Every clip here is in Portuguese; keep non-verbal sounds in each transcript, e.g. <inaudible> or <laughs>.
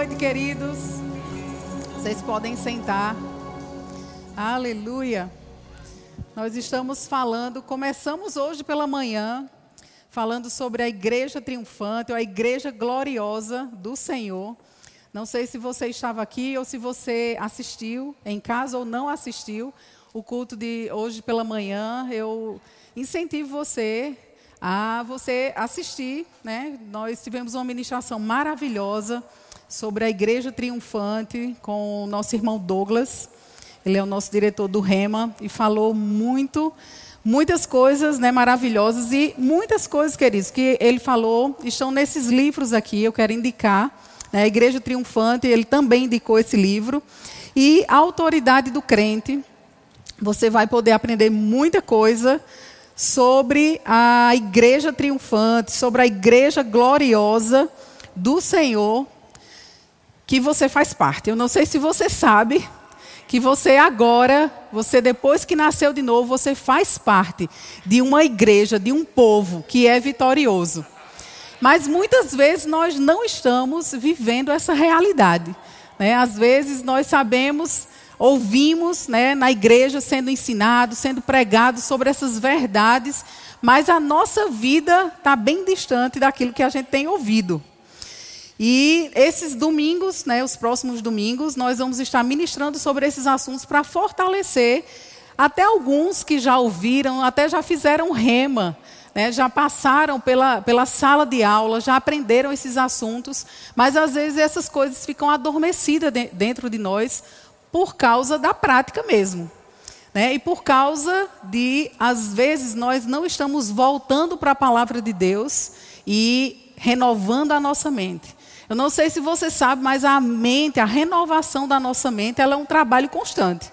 noite, queridos. Vocês podem sentar. Aleluia. Nós estamos falando, começamos hoje pela manhã, falando sobre a igreja triunfante, ou a igreja gloriosa do Senhor. Não sei se você estava aqui ou se você assistiu em casa ou não assistiu o culto de hoje pela manhã. Eu incentivo você a você assistir, né? Nós tivemos uma ministração maravilhosa sobre a igreja triunfante com o nosso irmão Douglas. Ele é o nosso diretor do Rema e falou muito, muitas coisas né, maravilhosas e muitas coisas, queridos, que ele falou estão nesses livros aqui. Eu quero indicar. Né, a Igreja Triunfante, ele também indicou esse livro. E a autoridade do crente. Você vai poder aprender muita coisa sobre a igreja triunfante, sobre a igreja gloriosa do Senhor, que você faz parte. Eu não sei se você sabe que você agora, você depois que nasceu de novo, você faz parte de uma igreja, de um povo que é vitorioso. Mas muitas vezes nós não estamos vivendo essa realidade. Né? Às vezes nós sabemos ouvimos né, na igreja sendo ensinado, sendo pregado sobre essas verdades, mas a nossa vida está bem distante daquilo que a gente tem ouvido. E esses domingos, né, os próximos domingos, nós vamos estar ministrando sobre esses assuntos para fortalecer até alguns que já ouviram, até já fizeram rema, né, já passaram pela, pela sala de aula, já aprenderam esses assuntos, mas às vezes essas coisas ficam adormecidas de, dentro de nós por causa da prática mesmo. Né? E por causa de, às vezes, nós não estamos voltando para a palavra de Deus e renovando a nossa mente. Eu não sei se você sabe, mas a mente, a renovação da nossa mente, ela é um trabalho constante.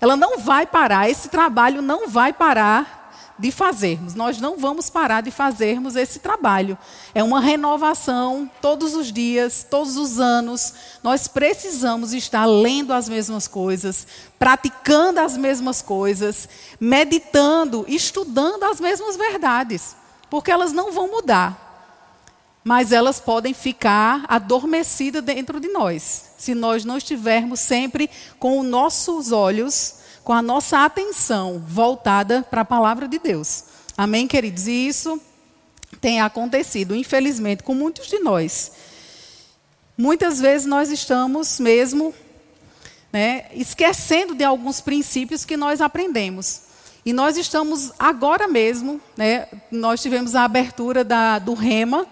Ela não vai parar, esse trabalho não vai parar de fazermos. Nós não vamos parar de fazermos esse trabalho. É uma renovação todos os dias, todos os anos. Nós precisamos estar lendo as mesmas coisas, praticando as mesmas coisas, meditando, estudando as mesmas verdades, porque elas não vão mudar. Mas elas podem ficar adormecidas dentro de nós, se nós não estivermos sempre com os nossos olhos com a nossa atenção voltada para a palavra de Deus. Amém, queridos? E isso tem acontecido, infelizmente, com muitos de nós. Muitas vezes nós estamos mesmo né, esquecendo de alguns princípios que nós aprendemos. E nós estamos agora mesmo, né, nós tivemos a abertura da, do REMA,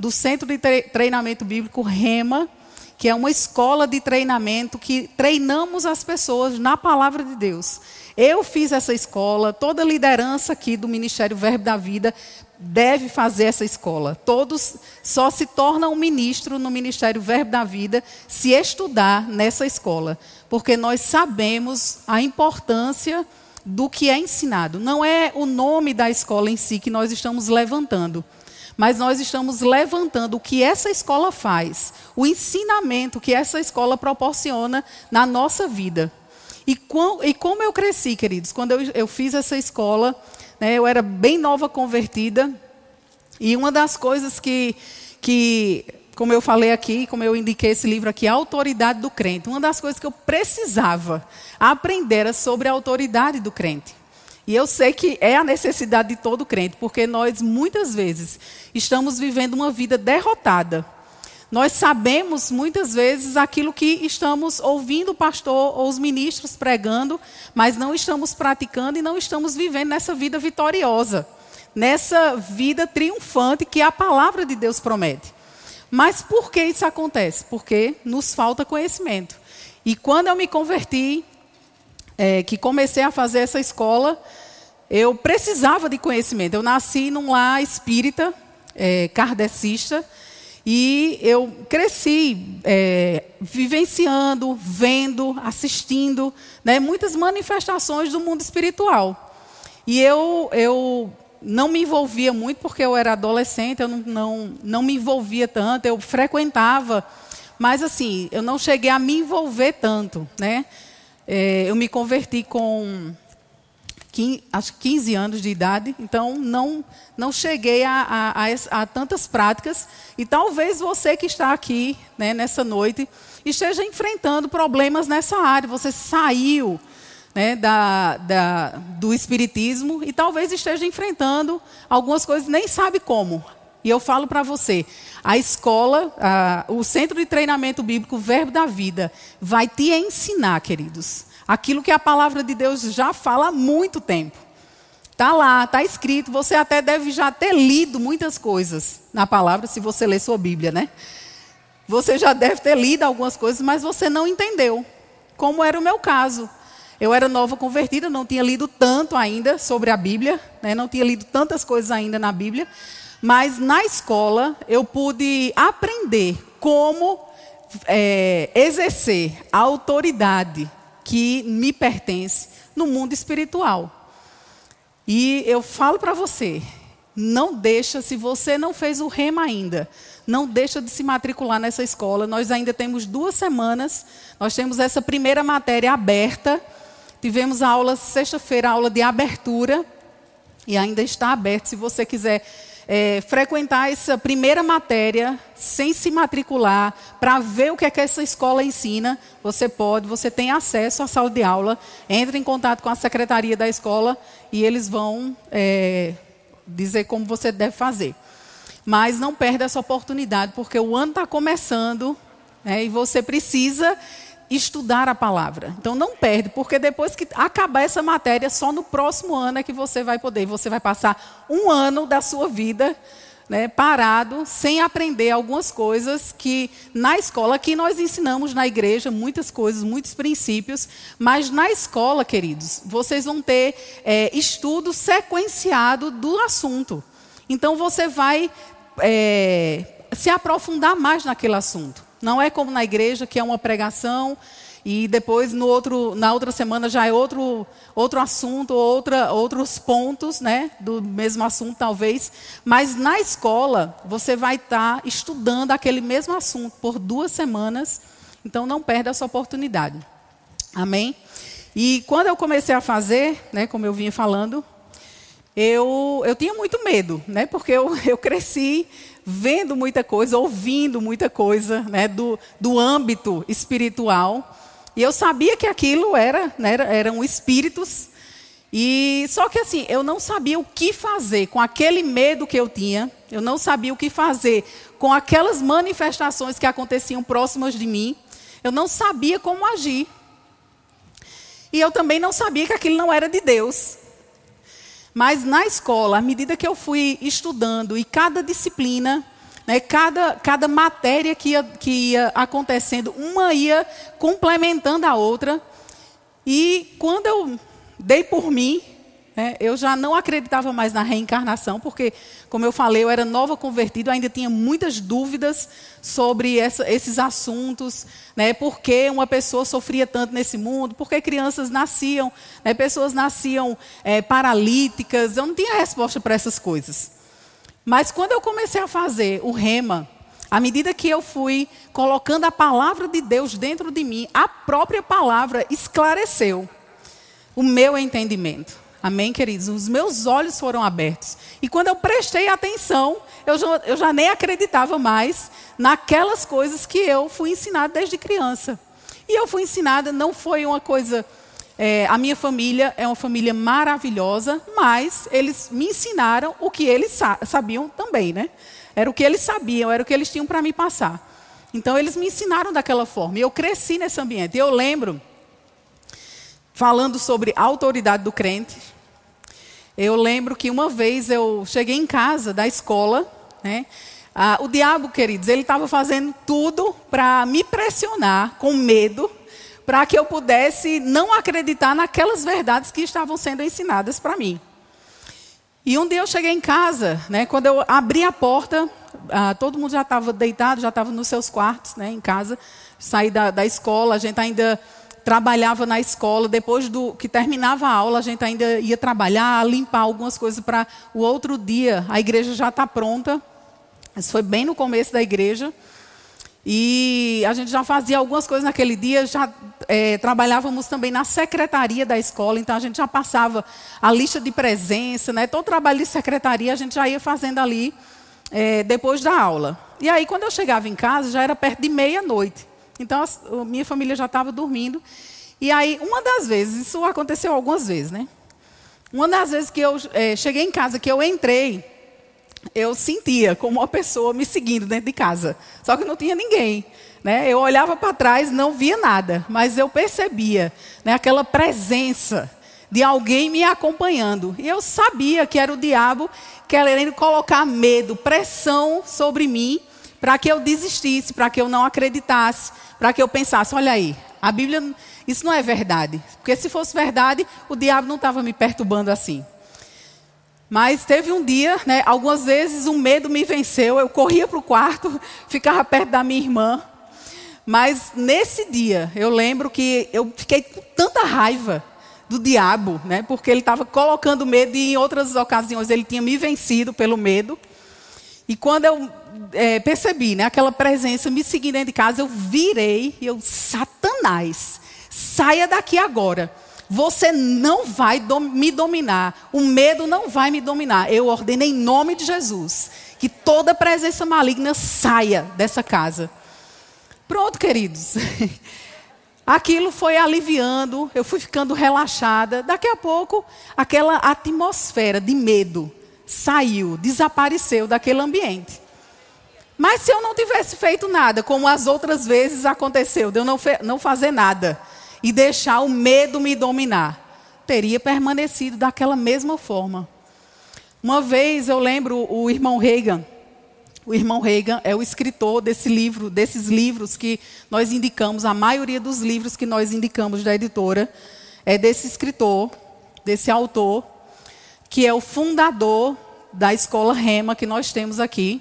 do Centro de Treinamento Bíblico REMA, que é uma escola de treinamento que treinamos as pessoas na palavra de Deus. Eu fiz essa escola, toda a liderança aqui do Ministério Verbo da Vida deve fazer essa escola. Todos só se tornam ministro no Ministério Verbo da Vida se estudar nessa escola, porque nós sabemos a importância do que é ensinado. Não é o nome da escola em si que nós estamos levantando mas nós estamos levantando o que essa escola faz, o ensinamento que essa escola proporciona na nossa vida. E, com, e como eu cresci, queridos, quando eu, eu fiz essa escola, né, eu era bem nova convertida, e uma das coisas que, que, como eu falei aqui, como eu indiquei esse livro aqui, a autoridade do crente, uma das coisas que eu precisava aprender era sobre a autoridade do crente. E eu sei que é a necessidade de todo crente, porque nós muitas vezes estamos vivendo uma vida derrotada. Nós sabemos muitas vezes aquilo que estamos ouvindo o pastor ou os ministros pregando, mas não estamos praticando e não estamos vivendo nessa vida vitoriosa, nessa vida triunfante que a palavra de Deus promete. Mas por que isso acontece? Porque nos falta conhecimento. E quando eu me converti, é, que comecei a fazer essa escola, eu precisava de conhecimento. Eu nasci num lar espírita, é, kardecista, e eu cresci é, vivenciando, vendo, assistindo né, muitas manifestações do mundo espiritual. E eu, eu não me envolvia muito, porque eu era adolescente, eu não, não, não me envolvia tanto, eu frequentava, mas assim, eu não cheguei a me envolver tanto. Né? É, eu me converti com acho 15 anos de idade, então não, não cheguei a, a, a, a tantas práticas. E talvez você que está aqui né, nessa noite esteja enfrentando problemas nessa área. Você saiu né, da, da, do Espiritismo e talvez esteja enfrentando algumas coisas, nem sabe como. E eu falo para você, a escola, a, o Centro de Treinamento Bíblico Verbo da Vida, vai te ensinar, queridos, aquilo que a palavra de Deus já fala há muito tempo. Está lá, está escrito. Você até deve já ter lido muitas coisas na palavra, se você ler sua Bíblia, né? Você já deve ter lido algumas coisas, mas você não entendeu. Como era o meu caso. Eu era nova convertida, não tinha lido tanto ainda sobre a Bíblia, né? não tinha lido tantas coisas ainda na Bíblia. Mas na escola eu pude aprender como é, exercer a autoridade que me pertence no mundo espiritual. E eu falo para você, não deixa, se você não fez o rema ainda, não deixa de se matricular nessa escola. Nós ainda temos duas semanas, nós temos essa primeira matéria aberta. Tivemos a aula sexta-feira, aula de abertura, e ainda está aberto. Se você quiser é, frequentar essa primeira matéria sem se matricular, para ver o que é que essa escola ensina, você pode, você tem acesso à sala de aula, entre em contato com a secretaria da escola e eles vão é, dizer como você deve fazer. Mas não perde essa oportunidade, porque o ano está começando né, e você precisa estudar a palavra. Então não perde, porque depois que acabar essa matéria, só no próximo ano é que você vai poder. Você vai passar um ano da sua vida né, parado, sem aprender algumas coisas que na escola, aqui nós ensinamos na igreja muitas coisas, muitos princípios, mas na escola, queridos, vocês vão ter é, estudo sequenciado do assunto. Então você vai é, se aprofundar mais naquele assunto. Não é como na igreja, que é uma pregação e depois no outro, na outra semana já é outro, outro assunto, outra, outros pontos né, do mesmo assunto, talvez. Mas na escola, você vai estar tá estudando aquele mesmo assunto por duas semanas. Então não perde essa oportunidade. Amém? E quando eu comecei a fazer, né, como eu vinha falando, eu, eu tinha muito medo, né, porque eu, <laughs> eu cresci vendo muita coisa, ouvindo muita coisa né, do, do âmbito espiritual. E eu sabia que aquilo era, né, eram espíritos. E só que assim, eu não sabia o que fazer com aquele medo que eu tinha. Eu não sabia o que fazer com aquelas manifestações que aconteciam próximas de mim. Eu não sabia como agir. E eu também não sabia que aquilo não era de Deus. Mas na escola, à medida que eu fui estudando e cada disciplina, né, cada, cada matéria que ia, que ia acontecendo, uma ia complementando a outra. E quando eu dei por mim, né, eu já não acreditava mais na reencarnação, porque, como eu falei, eu era nova convertida, ainda tinha muitas dúvidas sobre essa, esses assuntos, né, por que uma pessoa sofria tanto nesse mundo, por que crianças nasciam, né, pessoas nasciam é, paralíticas, eu não tinha resposta para essas coisas. Mas quando eu comecei a fazer o rema, à medida que eu fui colocando a palavra de Deus dentro de mim, a própria palavra esclareceu o meu entendimento. Amém, queridos? Os meus olhos foram abertos. E quando eu prestei atenção, eu já, eu já nem acreditava mais naquelas coisas que eu fui ensinada desde criança. E eu fui ensinada, não foi uma coisa. É, a minha família é uma família maravilhosa, mas eles me ensinaram o que eles sa sabiam também, né? Era o que eles sabiam, era o que eles tinham para me passar. Então, eles me ensinaram daquela forma. E eu cresci nesse ambiente. Eu lembro falando sobre a autoridade do crente. Eu lembro que uma vez eu cheguei em casa da escola, né? Ah, o diabo, queridos, ele estava fazendo tudo para me pressionar com medo, para que eu pudesse não acreditar naquelas verdades que estavam sendo ensinadas para mim. E um dia eu cheguei em casa, né, quando eu abri a porta, ah, todo mundo já estava deitado, já estava nos seus quartos, né, em casa. Saí da, da escola, a gente ainda trabalhava na escola, depois do que terminava a aula, a gente ainda ia trabalhar, limpar algumas coisas para o outro dia. A igreja já está pronta. Isso foi bem no começo da igreja. E a gente já fazia algumas coisas naquele dia, já é, trabalhávamos também na secretaria da escola, então a gente já passava a lista de presença, né? Todo trabalho de secretaria a gente já ia fazendo ali é, depois da aula. E aí, quando eu chegava em casa, já era perto de meia-noite. Então, a minha família já estava dormindo. E aí, uma das vezes, isso aconteceu algumas vezes, né? Uma das vezes que eu é, cheguei em casa, que eu entrei, eu sentia como uma pessoa me seguindo dentro de casa. Só que não tinha ninguém. Né? Eu olhava para trás, não via nada, mas eu percebia né, aquela presença de alguém me acompanhando. E eu sabia que era o diabo querendo colocar medo, pressão sobre mim, para que eu desistisse, para que eu não acreditasse, para que eu pensasse: olha aí, a Bíblia, isso não é verdade. Porque se fosse verdade, o diabo não estava me perturbando assim. Mas teve um dia, né, algumas vezes o medo me venceu, eu corria para o quarto, <laughs> ficava perto da minha irmã. Mas nesse dia, eu lembro que eu fiquei com tanta raiva do diabo, né, porque ele estava colocando medo e em outras ocasiões ele tinha me vencido pelo medo. E quando eu é, percebi né, aquela presença me seguindo dentro de casa, eu virei e eu, Satanás, saia daqui agora. Você não vai me dominar. O medo não vai me dominar. Eu ordeno em nome de Jesus que toda presença maligna saia dessa casa. Pronto, queridos. <laughs> Aquilo foi aliviando, eu fui ficando relaxada. Daqui a pouco, aquela atmosfera de medo saiu, desapareceu daquele ambiente. Mas se eu não tivesse feito nada, como as outras vezes aconteceu, de eu não, não fazer nada, e deixar o medo me dominar, teria permanecido daquela mesma forma. Uma vez eu lembro o irmão Reagan, o irmão Reagan é o escritor desse livro, desses livros que nós indicamos, a maioria dos livros que nós indicamos da editora é desse escritor, desse autor, que é o fundador da escola Rema que nós temos aqui,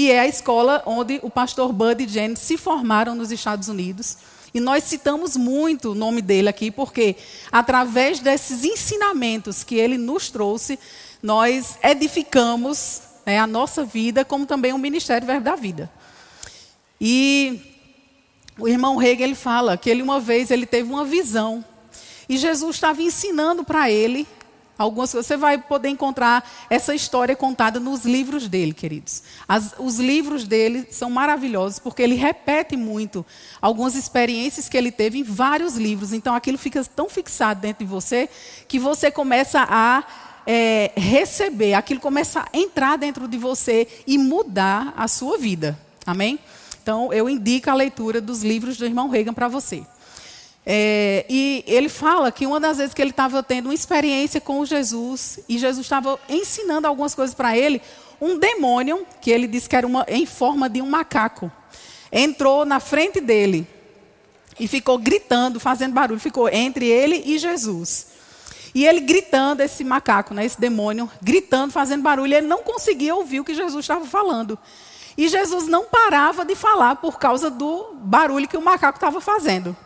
e é a escola onde o pastor Bud e Jenny se formaram nos Estados Unidos. E nós citamos muito o nome dele aqui, porque através desses ensinamentos que ele nos trouxe, nós edificamos né, a nossa vida, como também o Ministério Verbo da Vida. E o irmão Hegel ele fala que ele uma vez ele teve uma visão e Jesus estava ensinando para ele Algumas você vai poder encontrar essa história contada nos livros dele, queridos. As, os livros dele são maravilhosos porque ele repete muito algumas experiências que ele teve em vários livros. Então aquilo fica tão fixado dentro de você que você começa a é, receber, aquilo começa a entrar dentro de você e mudar a sua vida. Amém? Então eu indico a leitura dos livros do irmão Reagan para você. É, e ele fala que uma das vezes que ele estava tendo uma experiência com Jesus, e Jesus estava ensinando algumas coisas para ele, um demônio, que ele disse que era uma, em forma de um macaco, entrou na frente dele e ficou gritando, fazendo barulho, ficou entre ele e Jesus. E ele gritando, esse macaco, né, esse demônio, gritando, fazendo barulho, ele não conseguia ouvir o que Jesus estava falando. E Jesus não parava de falar por causa do barulho que o macaco estava fazendo.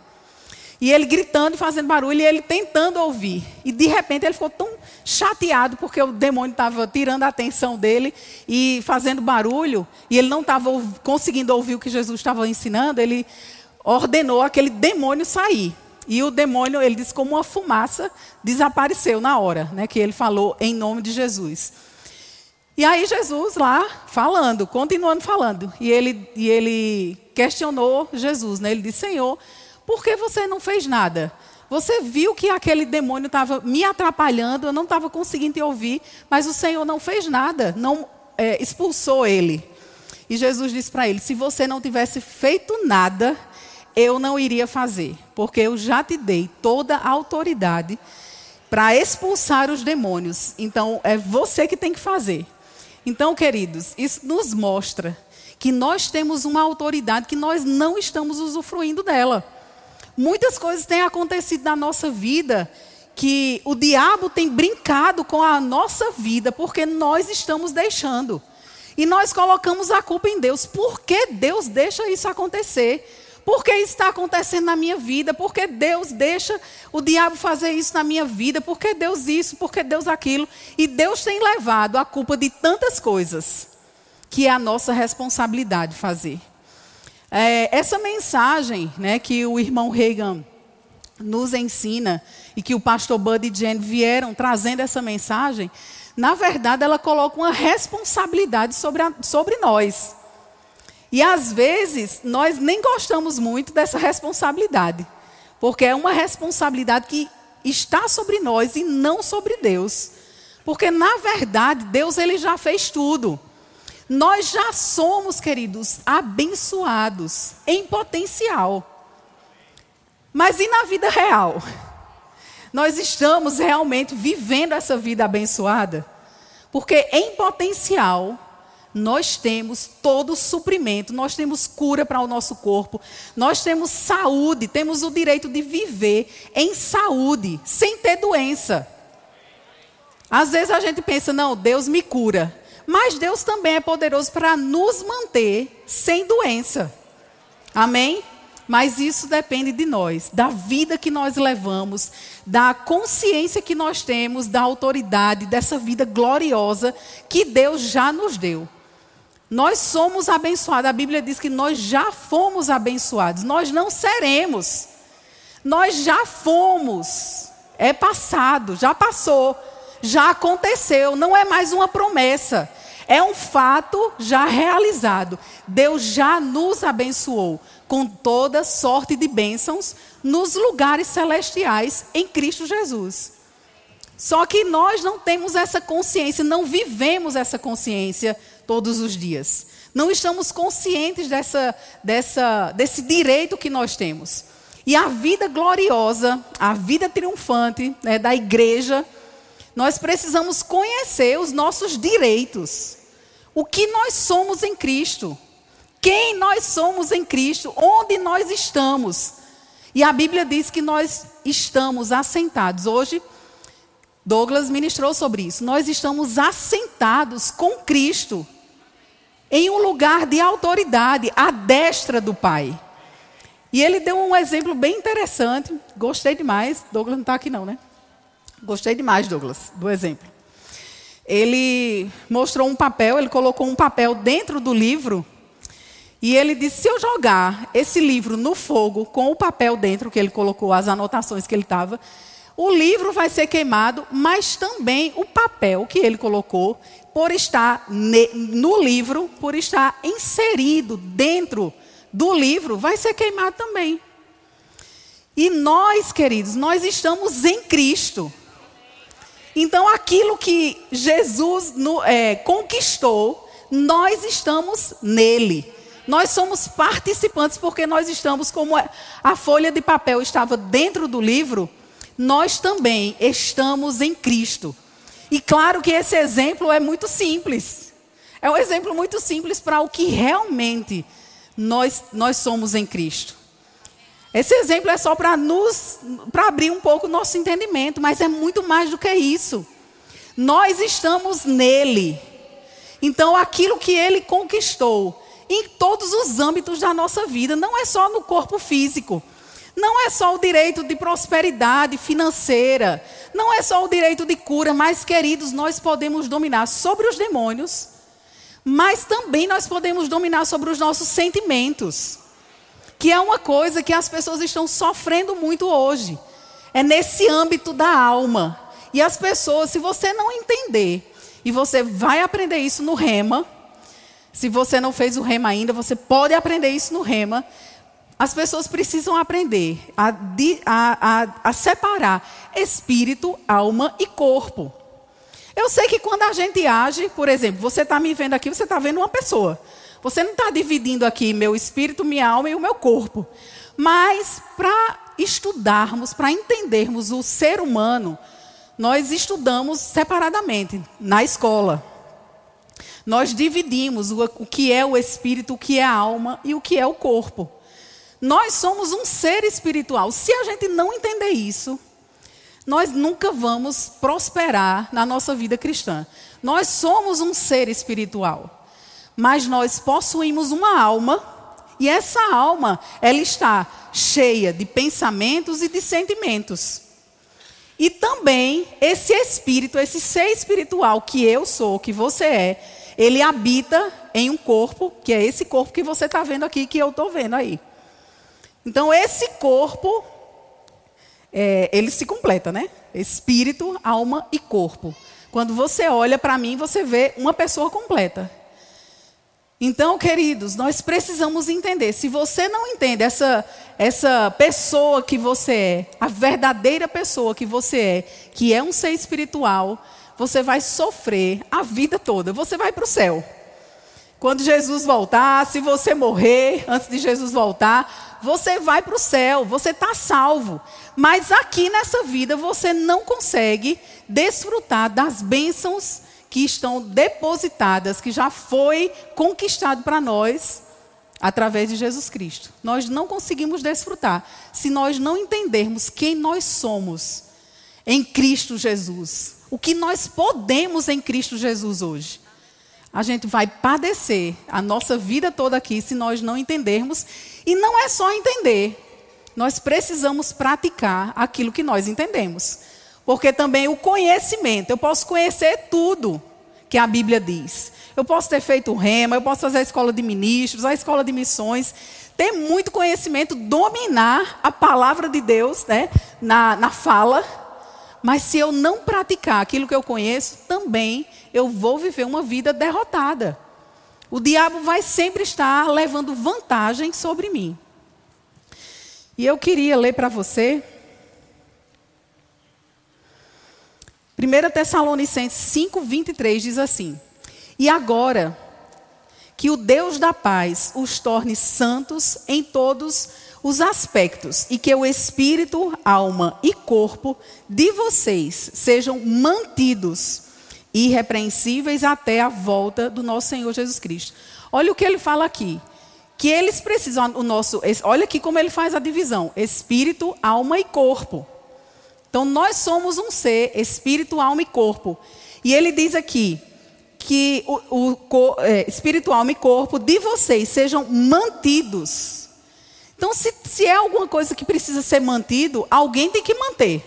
E ele gritando e fazendo barulho, e ele tentando ouvir. E de repente ele ficou tão chateado porque o demônio estava tirando a atenção dele e fazendo barulho, e ele não estava conseguindo ouvir o que Jesus estava ensinando, ele ordenou aquele demônio sair. E o demônio, ele disse como uma fumaça, desapareceu na hora, né, que ele falou em nome de Jesus. E aí Jesus lá falando, continuando falando, e ele, e ele questionou Jesus, né? Ele disse: Senhor, por que você não fez nada? Você viu que aquele demônio estava me atrapalhando, eu não estava conseguindo te ouvir, mas o Senhor não fez nada, não é, expulsou ele. E Jesus disse para ele: se você não tivesse feito nada, eu não iria fazer, porque eu já te dei toda a autoridade para expulsar os demônios. Então é você que tem que fazer. Então, queridos, isso nos mostra que nós temos uma autoridade que nós não estamos usufruindo dela. Muitas coisas têm acontecido na nossa vida que o diabo tem brincado com a nossa vida porque nós estamos deixando. E nós colocamos a culpa em Deus. Por que Deus deixa isso acontecer? Por que isso está acontecendo na minha vida? Por que Deus deixa o diabo fazer isso na minha vida? Por que Deus isso? Por que Deus aquilo? E Deus tem levado a culpa de tantas coisas que é a nossa responsabilidade fazer. É, essa mensagem né, que o irmão Reagan nos ensina e que o pastor Bud e Jen vieram trazendo essa mensagem, na verdade ela coloca uma responsabilidade sobre, a, sobre nós. E às vezes nós nem gostamos muito dessa responsabilidade, porque é uma responsabilidade que está sobre nós e não sobre Deus. Porque na verdade Deus ele já fez tudo. Nós já somos, queridos, abençoados em potencial. Mas e na vida real? Nós estamos realmente vivendo essa vida abençoada? Porque em potencial, nós temos todo o suprimento, nós temos cura para o nosso corpo, nós temos saúde, temos o direito de viver em saúde, sem ter doença. Às vezes a gente pensa, não, Deus me cura. Mas Deus também é poderoso para nos manter sem doença. Amém? Mas isso depende de nós, da vida que nós levamos, da consciência que nós temos, da autoridade, dessa vida gloriosa que Deus já nos deu. Nós somos abençoados. A Bíblia diz que nós já fomos abençoados. Nós não seremos. Nós já fomos. É passado, já passou, já aconteceu. Não é mais uma promessa. É um fato já realizado. Deus já nos abençoou com toda sorte de bênçãos nos lugares celestiais em Cristo Jesus. Só que nós não temos essa consciência, não vivemos essa consciência todos os dias. Não estamos conscientes dessa, dessa, desse direito que nós temos. E a vida gloriosa, a vida triunfante né, da igreja, nós precisamos conhecer os nossos direitos. O que nós somos em Cristo quem nós somos em Cristo, onde nós estamos. E a Bíblia diz que nós estamos assentados. Hoje, Douglas ministrou sobre isso. Nós estamos assentados com Cristo em um lugar de autoridade, à destra do Pai. E ele deu um exemplo bem interessante. Gostei demais. Douglas não está aqui, não, né? Gostei demais, Douglas, do exemplo. Ele mostrou um papel, ele colocou um papel dentro do livro e ele disse: se eu jogar esse livro no fogo, com o papel dentro, que ele colocou, as anotações que ele estava, o livro vai ser queimado, mas também o papel que ele colocou, por estar no livro, por estar inserido dentro do livro, vai ser queimado também. E nós, queridos, nós estamos em Cristo. Então, aquilo que Jesus no, é, conquistou, nós estamos nele. Nós somos participantes porque nós estamos, como a folha de papel estava dentro do livro, nós também estamos em Cristo. E claro que esse exemplo é muito simples. É um exemplo muito simples para o que realmente nós, nós somos em Cristo. Esse exemplo é só para nos para abrir um pouco o nosso entendimento, mas é muito mais do que isso. Nós estamos nele. Então aquilo que ele conquistou, em todos os âmbitos da nossa vida, não é só no corpo físico. Não é só o direito de prosperidade financeira, não é só o direito de cura, mas, queridos, nós podemos dominar sobre os demônios, mas também nós podemos dominar sobre os nossos sentimentos, que é uma coisa que as pessoas estão sofrendo muito hoje. É nesse âmbito da alma. E as pessoas, se você não entender, e você vai aprender isso no rema, se você não fez o rema ainda, você pode aprender isso no rema. As pessoas precisam aprender a, a, a, a separar espírito, alma e corpo. Eu sei que quando a gente age, por exemplo, você está me vendo aqui, você está vendo uma pessoa. Você não está dividindo aqui meu espírito, minha alma e o meu corpo. Mas para estudarmos, para entendermos o ser humano, nós estudamos separadamente na escola. Nós dividimos o, que é o espírito, o que é a alma e o que é o corpo. Nós somos um ser espiritual. Se a gente não entender isso, nós nunca vamos prosperar na nossa vida cristã. Nós somos um ser espiritual, mas nós possuímos uma alma e essa alma, ela está cheia de pensamentos e de sentimentos. E também esse espírito, esse ser espiritual que eu sou, que você é, ele habita em um corpo, que é esse corpo que você está vendo aqui, que eu estou vendo aí. Então, esse corpo, é, ele se completa, né? Espírito, alma e corpo. Quando você olha para mim, você vê uma pessoa completa. Então, queridos, nós precisamos entender. Se você não entende essa, essa pessoa que você é, a verdadeira pessoa que você é, que é um ser espiritual, você vai sofrer a vida toda. Você vai para o céu. Quando Jesus voltar, se você morrer antes de Jesus voltar, você vai para o céu, você está salvo. Mas aqui nessa vida você não consegue desfrutar das bênçãos que estão depositadas, que já foi conquistado para nós através de Jesus Cristo. Nós não conseguimos desfrutar se nós não entendermos quem nós somos em Cristo Jesus. O que nós podemos em Cristo Jesus hoje. A gente vai padecer a nossa vida toda aqui se nós não entendermos. E não é só entender, nós precisamos praticar aquilo que nós entendemos. Porque também o conhecimento, eu posso conhecer tudo que a Bíblia diz. Eu posso ter feito rema, eu posso fazer a escola de ministros, a escola de missões, ter muito conhecimento, dominar a palavra de Deus né, na, na fala. Mas se eu não praticar aquilo que eu conheço, também eu vou viver uma vida derrotada. O diabo vai sempre estar levando vantagem sobre mim. E eu queria ler para você 1 Tessalonicenses 5, 23 diz assim: E agora, que o Deus da paz os torne santos em todos os aspectos, e que o espírito, alma e corpo de vocês sejam mantidos irrepreensíveis até a volta do nosso Senhor Jesus Cristo. Olha o que ele fala aqui. Que eles precisam, o nosso, olha aqui como ele faz a divisão: espírito, alma e corpo. Então, nós somos um ser, espírito, alma e corpo. E ele diz aqui que o, o é, espírito, alma e corpo de vocês sejam mantidos. Então, se, se é alguma coisa que precisa ser mantido, alguém tem que manter.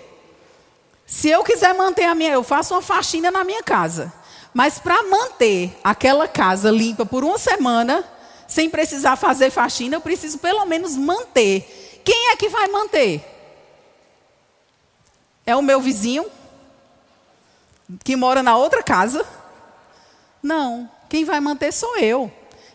Se eu quiser manter a minha, eu faço uma faxina na minha casa. Mas para manter aquela casa limpa por uma semana, sem precisar fazer faxina, eu preciso pelo menos manter. Quem é que vai manter? É o meu vizinho que mora na outra casa? Não. Quem vai manter sou eu,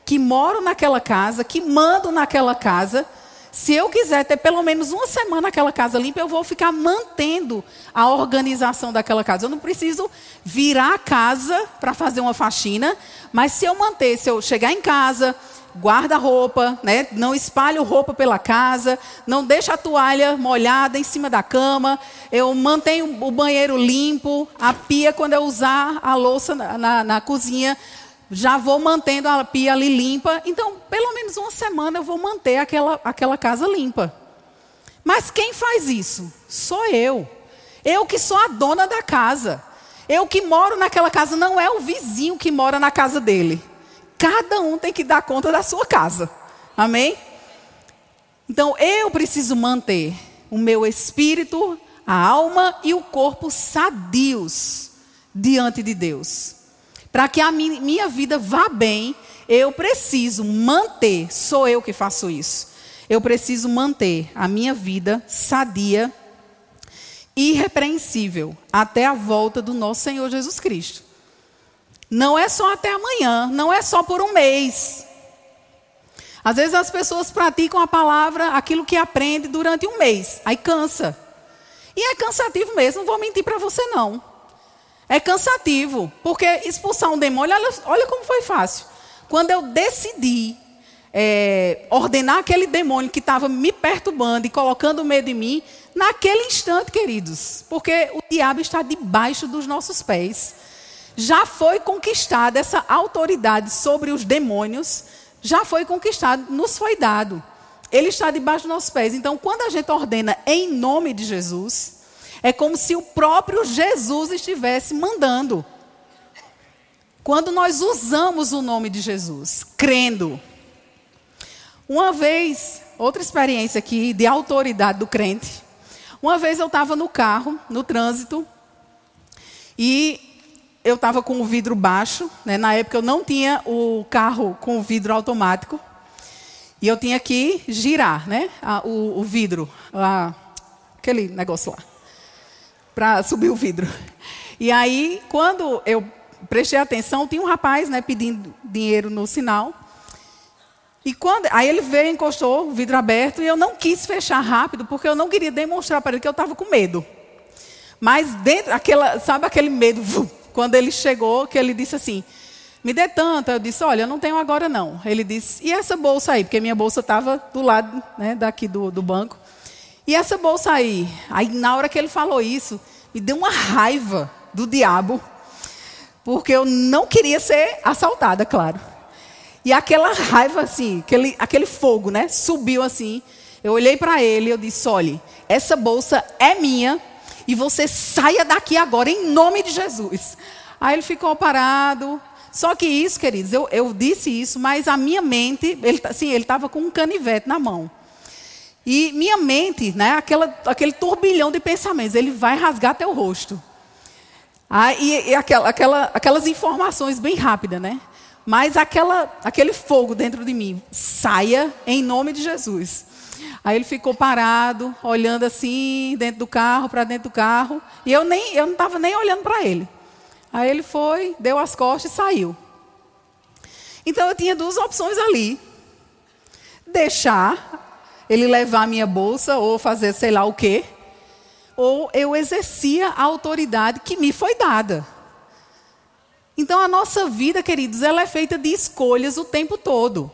que moro naquela casa, que mando naquela casa. Se eu quiser ter pelo menos uma semana aquela casa limpa, eu vou ficar mantendo a organização daquela casa. Eu não preciso virar a casa para fazer uma faxina, mas se eu manter, se eu chegar em casa, guarda-roupa, né? não espalho roupa pela casa, não deixo a toalha molhada em cima da cama, eu mantenho o banheiro limpo, a pia, quando eu usar a louça na, na, na cozinha, já vou mantendo a pia ali limpa. Então, pelo menos uma semana eu vou manter aquela, aquela casa limpa. Mas quem faz isso? Sou eu. Eu que sou a dona da casa. Eu que moro naquela casa, não é o vizinho que mora na casa dele. Cada um tem que dar conta da sua casa. Amém? Então eu preciso manter o meu espírito, a alma e o corpo sadios diante de Deus. Para que a minha vida vá bem, eu preciso manter, sou eu que faço isso. Eu preciso manter a minha vida sadia, irrepreensível, até a volta do nosso Senhor Jesus Cristo. Não é só até amanhã, não é só por um mês. Às vezes as pessoas praticam a palavra, aquilo que aprende durante um mês, aí cansa. E é cansativo mesmo, não vou mentir para você não. É cansativo, porque expulsar um demônio, olha, olha como foi fácil. Quando eu decidi é, ordenar aquele demônio que estava me perturbando e colocando medo em mim, naquele instante, queridos, porque o diabo está debaixo dos nossos pés já foi conquistada, essa autoridade sobre os demônios já foi conquistada, nos foi dado. Ele está debaixo dos nossos pés. Então, quando a gente ordena em nome de Jesus, é como se o próprio Jesus estivesse mandando. Quando nós usamos o nome de Jesus, crendo. Uma vez, outra experiência aqui de autoridade do crente. Uma vez eu estava no carro, no trânsito, e eu estava com o vidro baixo, né? na época eu não tinha o carro com o vidro automático, e eu tinha que girar né? A, o, o, vidro, a, aquele negócio lá, para subir o vidro. E aí, quando eu prestei atenção, tinha um rapaz né, pedindo dinheiro no sinal. E quando, aí ele veio, encostou o vidro aberto e eu não quis fechar rápido, porque eu não queria demonstrar para ele que eu estava com medo. Mas dentro, aquela, sabe aquele medo, quando ele chegou, que ele disse assim, me dê tanto. Eu disse, olha, eu não tenho agora não. Ele disse, e essa bolsa aí? Porque minha bolsa estava do lado né, daqui do, do banco. E essa bolsa aí? Aí na hora que ele falou isso, me deu uma raiva do diabo, porque eu não queria ser assaltada, claro. E aquela raiva assim, aquele, aquele fogo, né? Subiu assim. Eu olhei para ele e eu disse: olhe, essa bolsa é minha e você saia daqui agora em nome de Jesus. Aí ele ficou parado. Só que isso, queridos, eu, eu disse isso, mas a minha mente, ele, assim, ele estava com um canivete na mão. E minha mente, né, aquela, aquele turbilhão de pensamentos, ele vai rasgar teu rosto. Ah, e, e aquela, aquela, aquelas informações bem rápidas, né? Mas aquela, aquele fogo dentro de mim, saia em nome de Jesus. Aí ele ficou parado, olhando assim, dentro do carro, para dentro do carro. E eu, nem, eu não estava nem olhando para ele. Aí ele foi, deu as costas e saiu. Então eu tinha duas opções ali: deixar ele levar a minha bolsa ou fazer sei lá o quê, ou eu exercia a autoridade que me foi dada. Então a nossa vida, queridos, ela é feita de escolhas o tempo todo.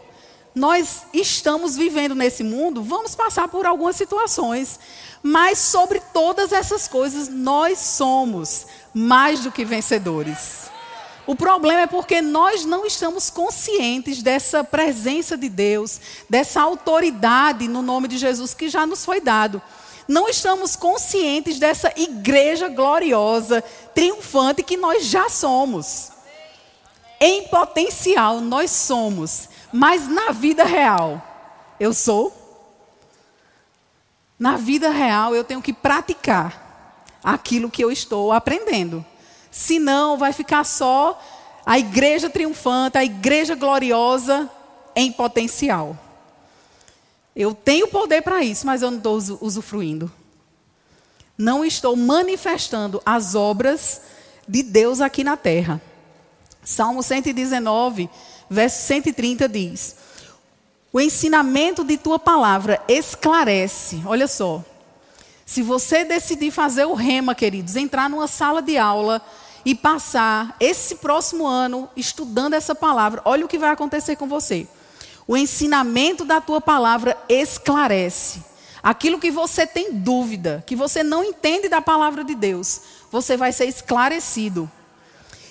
Nós estamos vivendo nesse mundo, vamos passar por algumas situações, mas sobre todas essas coisas nós somos mais do que vencedores. O problema é porque nós não estamos conscientes dessa presença de Deus, dessa autoridade no nome de Jesus que já nos foi dado. Não estamos conscientes dessa igreja gloriosa, triunfante que nós já somos. Em potencial, nós somos, mas na vida real, eu sou? Na vida real, eu tenho que praticar aquilo que eu estou aprendendo. Senão, vai ficar só a igreja triunfante, a igreja gloriosa em potencial. Eu tenho poder para isso, mas eu não estou usufruindo. Não estou manifestando as obras de Deus aqui na terra. Salmo 119, verso 130 diz: O ensinamento de tua palavra esclarece. Olha só, se você decidir fazer o rema, queridos, entrar numa sala de aula e passar esse próximo ano estudando essa palavra, olha o que vai acontecer com você. O ensinamento da tua palavra esclarece. Aquilo que você tem dúvida, que você não entende da palavra de Deus, você vai ser esclarecido.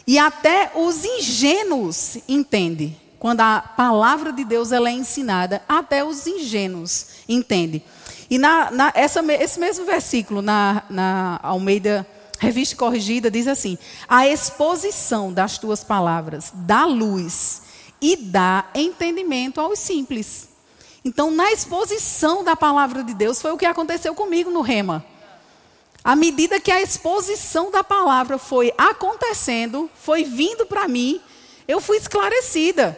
E até os ingênuos entendem. Quando a palavra de Deus ela é ensinada, até os ingênuos entendem. E na, na, essa, esse mesmo versículo, na, na Almeida Revista Corrigida, diz assim: A exposição das tuas palavras dá luz e dá entendimento aos simples. Então, na exposição da palavra de Deus, foi o que aconteceu comigo no Rema. À medida que a exposição da palavra foi acontecendo, foi vindo para mim, eu fui esclarecida.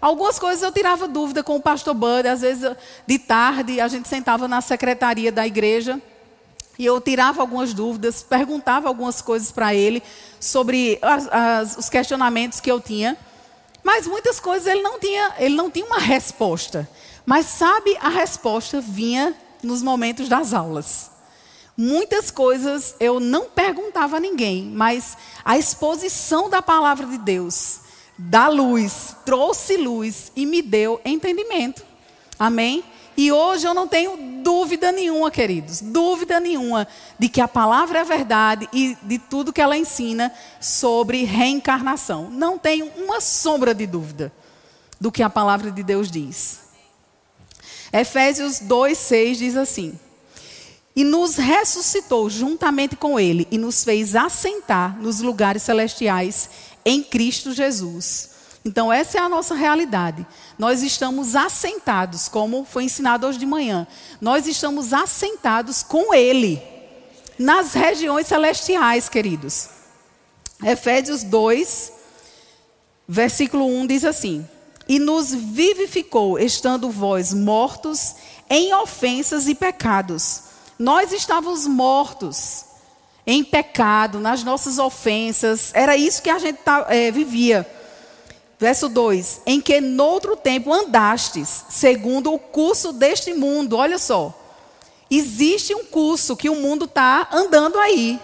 Algumas coisas eu tirava dúvida com o pastor Bud, às vezes de tarde a gente sentava na secretaria da igreja e eu tirava algumas dúvidas, perguntava algumas coisas para ele sobre as, as, os questionamentos que eu tinha. Mas muitas coisas ele não tinha, ele não tinha uma resposta. Mas sabe, a resposta vinha nos momentos das aulas. Muitas coisas eu não perguntava a ninguém, mas a exposição da palavra de Deus da luz, trouxe luz e me deu entendimento. Amém? E hoje eu não tenho dúvida nenhuma, queridos, dúvida nenhuma de que a palavra é verdade e de tudo que ela ensina sobre reencarnação. Não tenho uma sombra de dúvida do que a palavra de Deus diz. Efésios 2:6 diz assim: E nos ressuscitou juntamente com ele e nos fez assentar nos lugares celestiais em Cristo Jesus. Então, essa é a nossa realidade. Nós estamos assentados, como foi ensinado hoje de manhã, nós estamos assentados com Ele, nas regiões celestiais, queridos. Efésios 2, versículo 1 diz assim: E nos vivificou, estando vós mortos em ofensas e pecados, Nós estávamos mortos em pecado, nas nossas ofensas, era isso que a gente é, vivia. Verso 2: Em que noutro tempo andastes, segundo o curso deste mundo. Olha só. Existe um curso que o mundo está andando aí.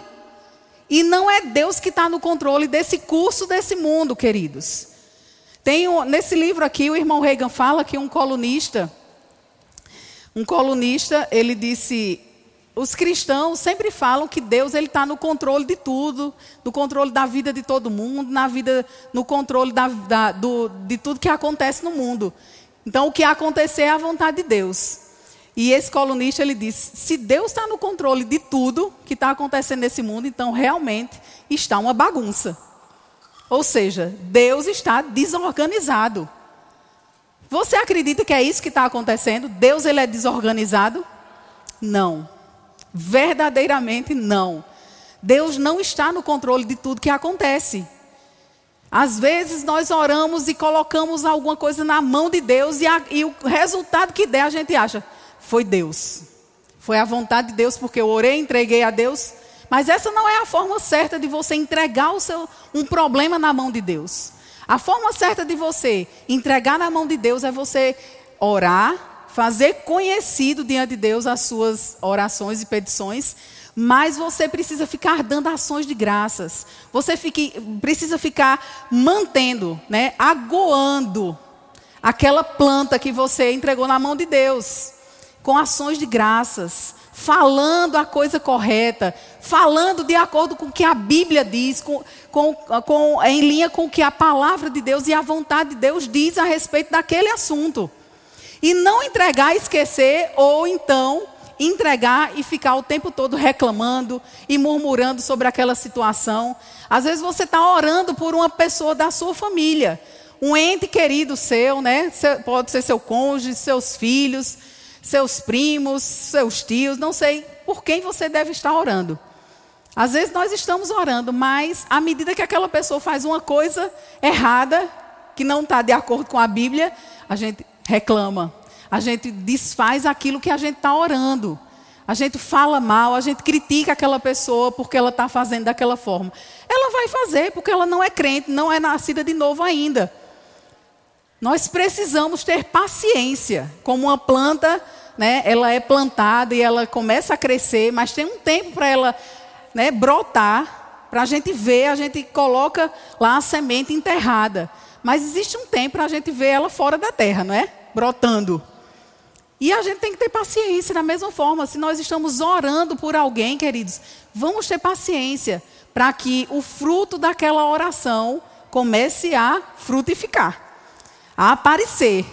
E não é Deus que está no controle desse curso desse mundo, queridos. Tem um, nesse livro aqui, o irmão Reagan fala que um colunista, um colunista, ele disse, os cristãos sempre falam que Deus ele está no controle de tudo, no controle da vida de todo mundo, na vida, no controle da, da, do, de tudo que acontece no mundo. Então, o que acontecer é a vontade de Deus. E esse colunista ele disse: se Deus está no controle de tudo que está acontecendo nesse mundo, então realmente está uma bagunça. Ou seja, Deus está desorganizado. Você acredita que é isso que está acontecendo? Deus ele é desorganizado? Não. Verdadeiramente não. Deus não está no controle de tudo que acontece. Às vezes nós oramos e colocamos alguma coisa na mão de Deus e, a, e o resultado que der a gente acha, foi Deus. Foi a vontade de Deus, porque eu orei, entreguei a Deus. Mas essa não é a forma certa de você entregar o seu, um problema na mão de Deus. A forma certa de você entregar na mão de Deus é você orar, fazer conhecido diante de Deus as suas orações e petições, mas você precisa ficar dando ações de graças. Você fique, precisa ficar mantendo, né, agoando aquela planta que você entregou na mão de Deus com ações de graças, falando a coisa correta, falando de acordo com o que a Bíblia diz, com, com, com, em linha com o que a palavra de Deus e a vontade de Deus diz a respeito daquele assunto. E não entregar e esquecer, ou então entregar e ficar o tempo todo reclamando e murmurando sobre aquela situação. Às vezes você está orando por uma pessoa da sua família, um ente querido seu, né? Pode ser seu cônjuge, seus filhos seus primos, seus tios, não sei por quem você deve estar orando. Às vezes nós estamos orando, mas à medida que aquela pessoa faz uma coisa errada, que não está de acordo com a Bíblia, a gente reclama, a gente desfaz aquilo que a gente está orando. A gente fala mal, a gente critica aquela pessoa porque ela está fazendo daquela forma. Ela vai fazer porque ela não é crente, não é nascida de novo ainda. Nós precisamos ter paciência, como uma planta, né, ela é plantada e ela começa a crescer, mas tem um tempo para ela né, brotar, para a gente ver, a gente coloca lá a semente enterrada. Mas existe um tempo para a gente ver ela fora da terra, não é? Brotando. E a gente tem que ter paciência, da mesma forma, se nós estamos orando por alguém, queridos, vamos ter paciência para que o fruto daquela oração comece a frutificar a aparecer.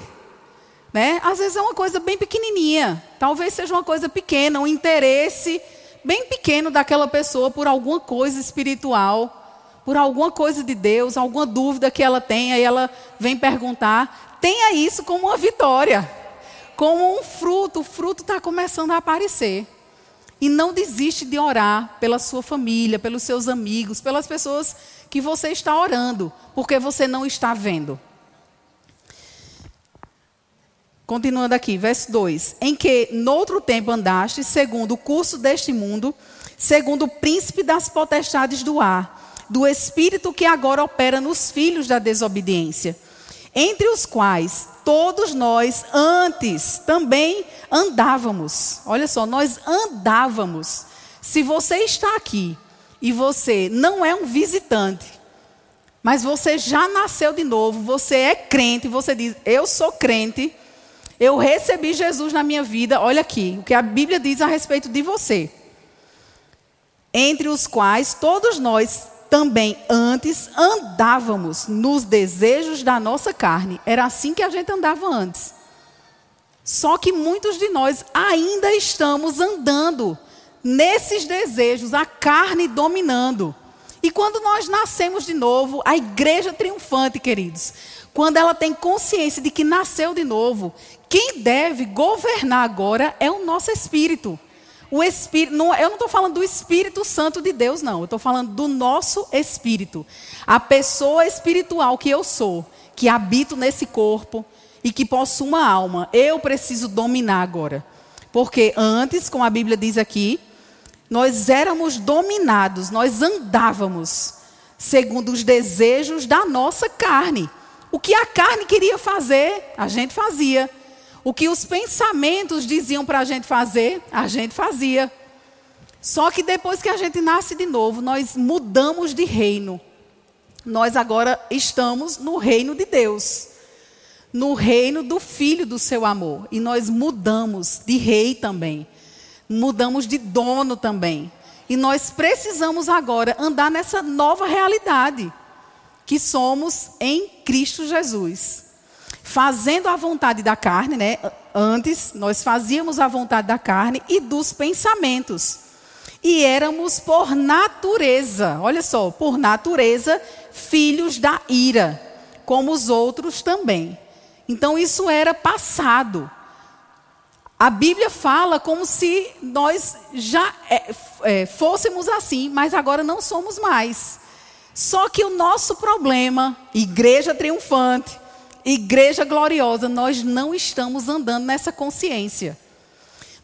Né? Às vezes é uma coisa bem pequenininha, talvez seja uma coisa pequena, um interesse bem pequeno daquela pessoa por alguma coisa espiritual, por alguma coisa de Deus, alguma dúvida que ela tenha e ela vem perguntar. Tenha isso como uma vitória, como um fruto. O fruto está começando a aparecer. E não desiste de orar pela sua família, pelos seus amigos, pelas pessoas que você está orando, porque você não está vendo. Continuando aqui, verso 2: Em que noutro tempo andaste, segundo o curso deste mundo, segundo o príncipe das potestades do ar, do espírito que agora opera nos filhos da desobediência, entre os quais todos nós antes também andávamos. Olha só, nós andávamos. Se você está aqui e você não é um visitante, mas você já nasceu de novo, você é crente, você diz: Eu sou crente eu recebi Jesus na minha vida, olha aqui, o que a Bíblia diz a respeito de você. Entre os quais todos nós também antes andávamos nos desejos da nossa carne. Era assim que a gente andava antes. Só que muitos de nós ainda estamos andando nesses desejos, a carne dominando. E quando nós nascemos de novo, a igreja triunfante, queridos, quando ela tem consciência de que nasceu de novo, quem deve governar agora é o nosso espírito. O espírito, eu não estou falando do Espírito Santo de Deus, não. Eu estou falando do nosso espírito. A pessoa espiritual que eu sou, que habito nesse corpo e que possuo uma alma. Eu preciso dominar agora. Porque antes, como a Bíblia diz aqui, nós éramos dominados, nós andávamos segundo os desejos da nossa carne. O que a carne queria fazer, a gente fazia. O que os pensamentos diziam para a gente fazer, a gente fazia. Só que depois que a gente nasce de novo, nós mudamos de reino. Nós agora estamos no reino de Deus, no reino do Filho do seu amor. E nós mudamos de rei também mudamos de dono também. E nós precisamos agora andar nessa nova realidade que somos em Cristo Jesus. Fazendo a vontade da carne, né? Antes nós fazíamos a vontade da carne e dos pensamentos. E éramos por natureza, olha só, por natureza, filhos da ira, como os outros também. Então isso era passado. A Bíblia fala como se nós já é, é, fôssemos assim, mas agora não somos mais. Só que o nosso problema, igreja triunfante, igreja gloriosa, nós não estamos andando nessa consciência.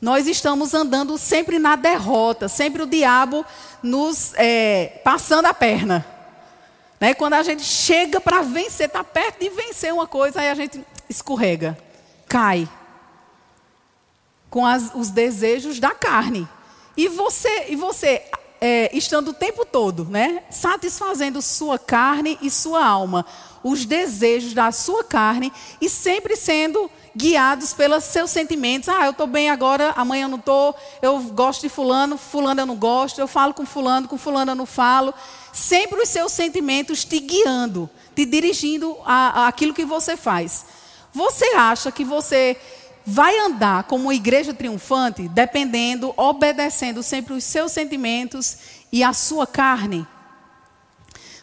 Nós estamos andando sempre na derrota, sempre o diabo nos é, passando a perna. Né? Quando a gente chega para vencer, está perto de vencer uma coisa, aí a gente escorrega, cai com as, os desejos da carne. E você, e você é, estando o tempo todo, né, satisfazendo sua carne e sua alma, os desejos da sua carne e sempre sendo guiados pelos seus sentimentos. Ah, eu estou bem agora, amanhã eu não estou. Eu gosto de fulano, fulano eu não gosto. Eu falo com fulano, com fulano eu não falo. Sempre os seus sentimentos te guiando, te dirigindo aquilo que você faz. Você acha que você vai andar como uma igreja triunfante dependendo, obedecendo sempre os seus sentimentos e a sua carne.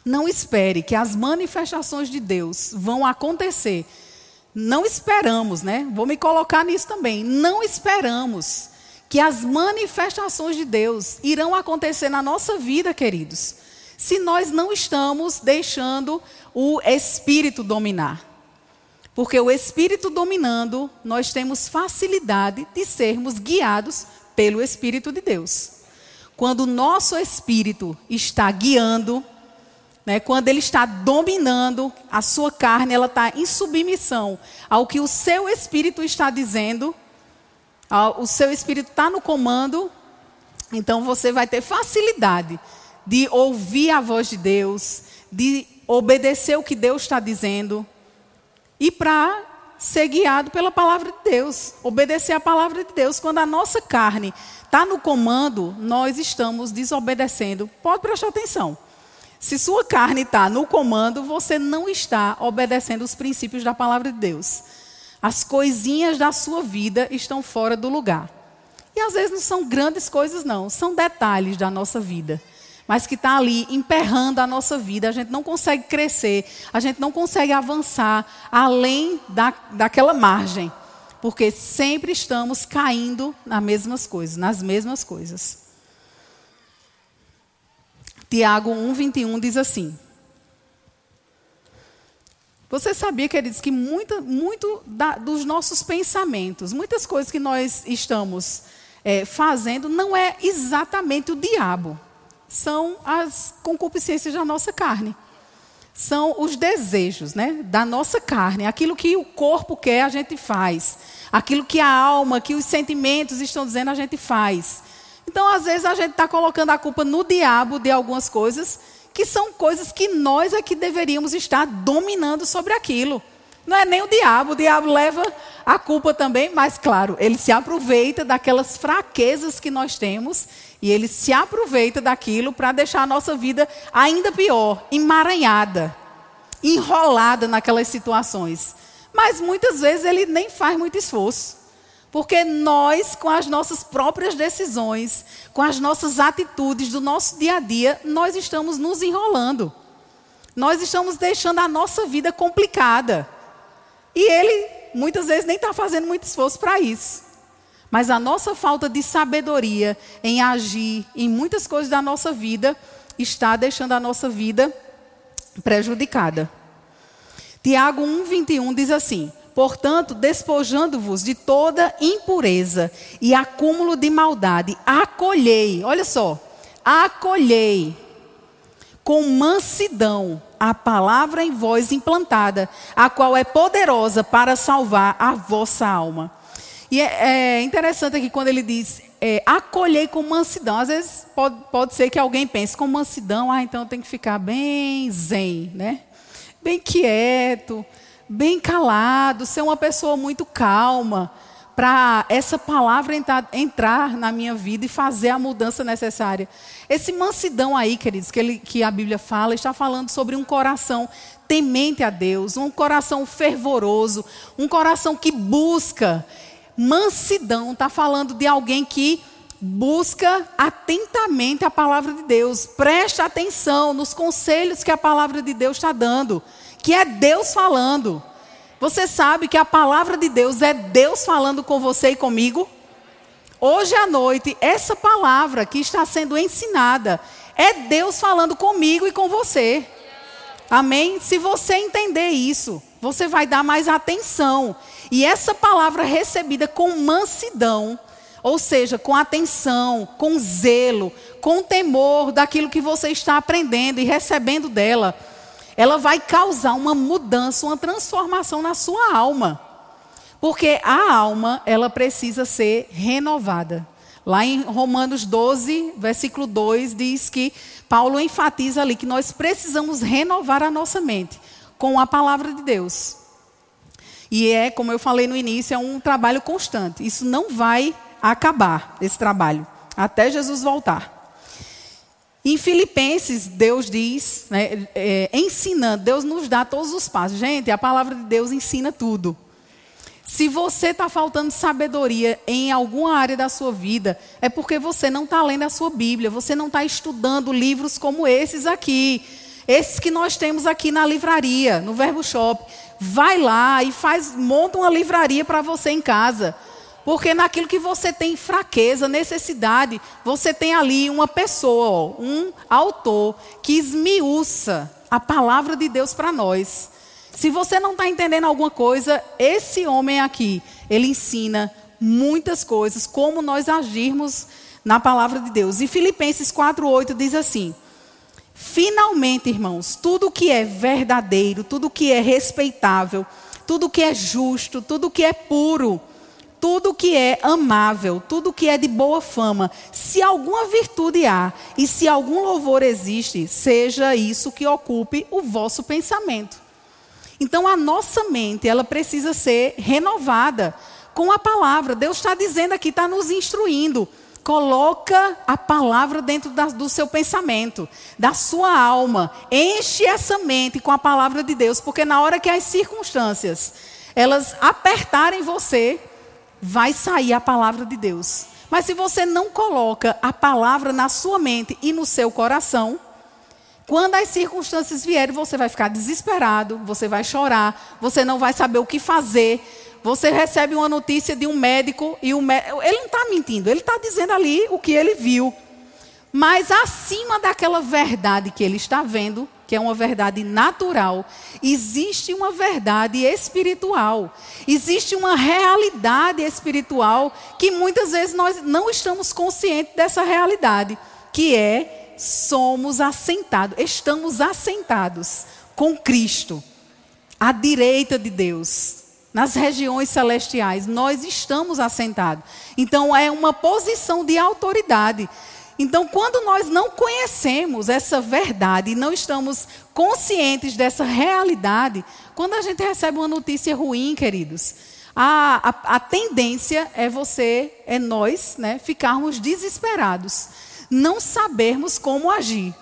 Não espere que as manifestações de Deus vão acontecer. Não esperamos, né? Vou me colocar nisso também. Não esperamos que as manifestações de Deus irão acontecer na nossa vida, queridos, se nós não estamos deixando o Espírito dominar. Porque o Espírito dominando, nós temos facilidade de sermos guiados pelo Espírito de Deus. Quando o nosso Espírito está guiando, né, quando ele está dominando, a sua carne ela está em submissão ao que o seu Espírito está dizendo, ao, o seu Espírito está no comando, então você vai ter facilidade de ouvir a voz de Deus, de obedecer o que Deus está dizendo, e para ser guiado pela palavra de Deus, obedecer a palavra de Deus. Quando a nossa carne está no comando, nós estamos desobedecendo. Pode prestar atenção. Se sua carne está no comando, você não está obedecendo os princípios da palavra de Deus. As coisinhas da sua vida estão fora do lugar. E às vezes não são grandes coisas, não, são detalhes da nossa vida mas que está ali emperrando a nossa vida. A gente não consegue crescer, a gente não consegue avançar além da, daquela margem, porque sempre estamos caindo nas mesmas coisas, nas mesmas coisas. Tiago 1,21 diz assim. Você sabia, queridos, que muita, muito da, dos nossos pensamentos, muitas coisas que nós estamos é, fazendo, não é exatamente o diabo são as concupiscências da nossa carne. São os desejos né, da nossa carne. Aquilo que o corpo quer, a gente faz. Aquilo que a alma, que os sentimentos estão dizendo, a gente faz. Então, às vezes, a gente está colocando a culpa no diabo de algumas coisas que são coisas que nós é que deveríamos estar dominando sobre aquilo. Não é nem o diabo, o diabo leva a culpa também, mas claro, ele se aproveita daquelas fraquezas que nós temos e ele se aproveita daquilo para deixar a nossa vida ainda pior, emaranhada, enrolada naquelas situações. Mas muitas vezes ele nem faz muito esforço. Porque nós, com as nossas próprias decisões, com as nossas atitudes do nosso dia a dia, nós estamos nos enrolando. Nós estamos deixando a nossa vida complicada. E ele, muitas vezes, nem está fazendo muito esforço para isso. Mas a nossa falta de sabedoria em agir em muitas coisas da nossa vida está deixando a nossa vida prejudicada. Tiago 1:21 diz assim: Portanto, despojando-vos de toda impureza e acúmulo de maldade, acolhei, olha só, acolhei com mansidão a palavra em vós implantada, a qual é poderosa para salvar a vossa alma. E é, é interessante aqui quando ele diz é, acolhei com mansidão. Às vezes pode, pode ser que alguém pense com mansidão, ah, então tem que ficar bem zen, né? Bem quieto, bem calado, ser uma pessoa muito calma para essa palavra entrar, entrar, na minha vida e fazer a mudança necessária. Esse mansidão aí, queridos, que, ele, que a Bíblia fala, está falando sobre um coração temente a Deus, um coração fervoroso, um coração que busca. Mansidão está falando de alguém que busca atentamente a palavra de Deus, presta atenção nos conselhos que a palavra de Deus está dando, que é Deus falando. Você sabe que a palavra de Deus é Deus falando com você e comigo? Hoje à noite, essa palavra que está sendo ensinada é Deus falando comigo e com você. Amém? Se você entender isso, você vai dar mais atenção. E essa palavra recebida com mansidão, ou seja, com atenção, com zelo, com temor daquilo que você está aprendendo e recebendo dela ela vai causar uma mudança, uma transformação na sua alma. Porque a alma, ela precisa ser renovada. Lá em Romanos 12, versículo 2, diz que Paulo enfatiza ali que nós precisamos renovar a nossa mente com a palavra de Deus. E é, como eu falei no início, é um trabalho constante. Isso não vai acabar, esse trabalho, até Jesus voltar. Em Filipenses, Deus diz, né, é, ensinando, Deus nos dá todos os passos. Gente, a palavra de Deus ensina tudo. Se você está faltando sabedoria em alguma área da sua vida, é porque você não está lendo a sua Bíblia, você não está estudando livros como esses aqui, esses que nós temos aqui na livraria, no Verbo Shop. Vai lá e faz, monta uma livraria para você em casa. Porque naquilo que você tem fraqueza, necessidade, você tem ali uma pessoa, um autor, que esmiuça a palavra de Deus para nós. Se você não está entendendo alguma coisa, esse homem aqui, ele ensina muitas coisas, como nós agirmos na palavra de Deus. E Filipenses 4,8 diz assim: Finalmente, irmãos, tudo que é verdadeiro, tudo que é respeitável, tudo que é justo, tudo que é puro, tudo que é amável, tudo que é de boa fama, se alguma virtude há e se algum louvor existe, seja isso que ocupe o vosso pensamento. Então a nossa mente, ela precisa ser renovada com a palavra. Deus está dizendo aqui, está nos instruindo. Coloca a palavra dentro da, do seu pensamento, da sua alma. Enche essa mente com a palavra de Deus, porque na hora que as circunstâncias elas apertarem você, vai sair a palavra de Deus. Mas se você não coloca a palavra na sua mente e no seu coração, quando as circunstâncias vierem, você vai ficar desesperado, você vai chorar, você não vai saber o que fazer. Você recebe uma notícia de um médico e o médico, ele não está mentindo, ele está dizendo ali o que ele viu. Mas acima daquela verdade que ele está vendo, que é uma verdade natural, existe uma verdade espiritual. Existe uma realidade espiritual que muitas vezes nós não estamos conscientes dessa realidade, que é somos assentados, estamos assentados com Cristo à direita de Deus. Nas regiões celestiais, nós estamos assentados. Então, é uma posição de autoridade. Então, quando nós não conhecemos essa verdade e não estamos conscientes dessa realidade, quando a gente recebe uma notícia ruim, queridos, a, a, a tendência é você, é nós, né, ficarmos desesperados, não sabermos como agir.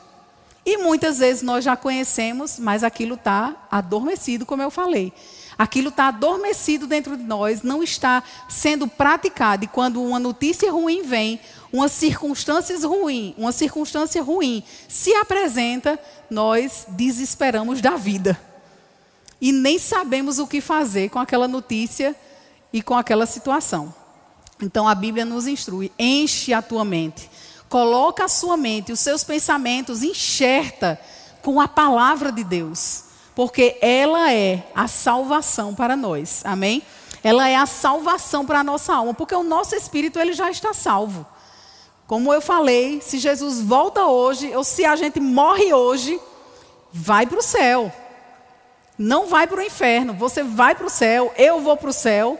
E muitas vezes nós já conhecemos, mas aquilo está adormecido, como eu falei. Aquilo está adormecido dentro de nós, não está sendo praticado. E quando uma notícia ruim vem, uma circunstância ruim, uma circunstância ruim se apresenta, nós desesperamos da vida. E nem sabemos o que fazer com aquela notícia e com aquela situação. Então a Bíblia nos instrui: enche a tua mente, coloca a sua mente, os seus pensamentos, enxerta com a palavra de Deus porque ela é a salvação para nós. Amém? Ela é a salvação para a nossa alma, porque o nosso espírito ele já está salvo. Como eu falei, se Jesus volta hoje, ou se a gente morre hoje, vai para o céu. Não vai para o inferno. Você vai para o céu, eu vou para o céu.